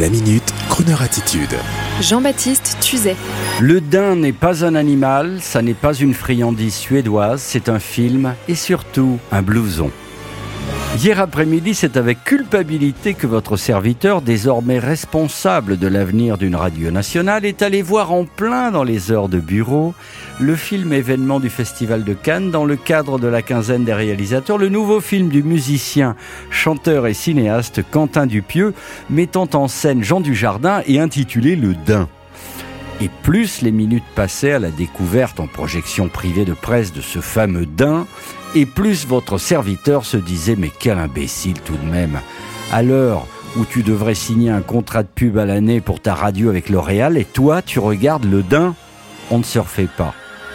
La minute, Kroneur attitude. Jean-Baptiste Tuzet. Le daim n'est pas un animal, ça n'est pas une friandise suédoise, c'est un film et surtout un blouson. Hier après-midi, c'est avec culpabilité que votre serviteur, désormais responsable de l'avenir d'une radio nationale, est allé voir en plein dans les heures de bureau le film événement du Festival de Cannes dans le cadre de la quinzaine des réalisateurs, le nouveau film du musicien, chanteur et cinéaste Quentin Dupieux, mettant en scène Jean Dujardin et intitulé Le Dain et plus les minutes passaient à la découverte en projection privée de presse de ce fameux daim, et plus votre serviteur se disait mais quel imbécile tout de même. À l'heure où tu devrais signer un contrat de pub à l'année pour ta radio avec L'Oréal, et toi tu regardes le daim, on ne se refait pas.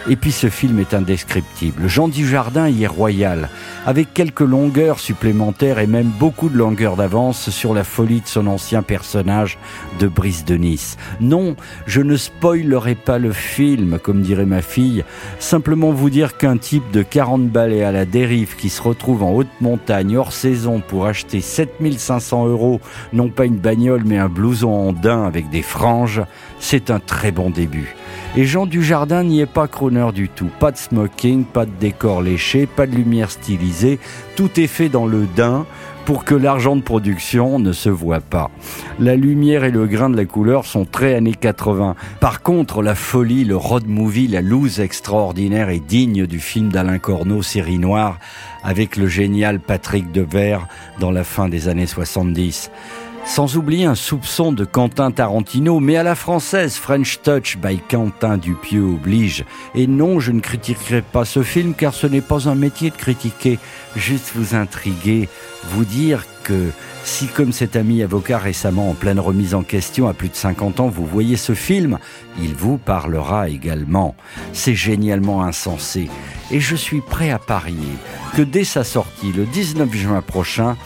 Et puis ce film est indescriptible. Jean Dujardin y est royal, avec quelques longueurs supplémentaires et même beaucoup de longueurs d'avance sur la folie de son ancien personnage de Brice de Nice. Non, je ne spoilerai pas le film, comme dirait ma fille, simplement vous dire qu'un type de 40 balais à la dérive qui se retrouve en haute montagne hors saison pour acheter 7500 euros, non pas une bagnole mais un blouson en daim avec des franges, c'est un très bon début. Et Jean Dujardin n'y est pas crooner du tout. Pas de smoking, pas de décor léché, pas de lumière stylisée. Tout est fait dans le daim pour que l'argent de production ne se voit pas. La lumière et le grain de la couleur sont très années 80. Par contre, la folie, le road movie, la loose extraordinaire est digne du film d'Alain Corneau, Série Noire, avec le génial Patrick Devers dans la fin des années 70. Sans oublier un soupçon de Quentin Tarantino, mais à la française, French Touch by Quentin Dupieux oblige. Et non, je ne critiquerai pas ce film car ce n'est pas un métier de critiquer, juste vous intriguer, vous dire que si comme cet ami avocat récemment en pleine remise en question à plus de 50 ans, vous voyez ce film, il vous parlera également. C'est génialement insensé. Et je suis prêt à parier que dès sa sortie, le 19 juin prochain,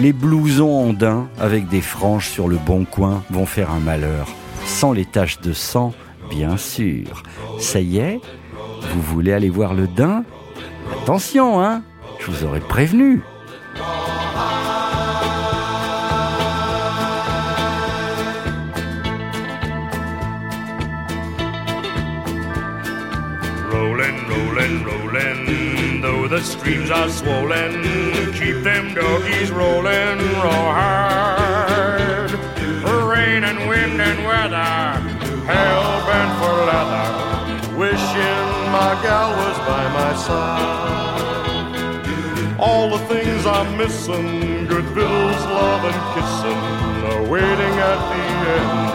les blousons andins avec des franges sur le bon coin vont faire un malheur. Sans les taches de sang, bien sûr. Ça y est Vous voulez aller voir le daim? Attention, hein Je vous aurais prévenu. Rolling, rolling, rolling, though the streams are swollen, keep them doggies rolling real hard. Rain and wind and weather, hell bent for leather, wishing my gal was by my side. All the things I'm missing, good victuals, love and kissing, are waiting at the end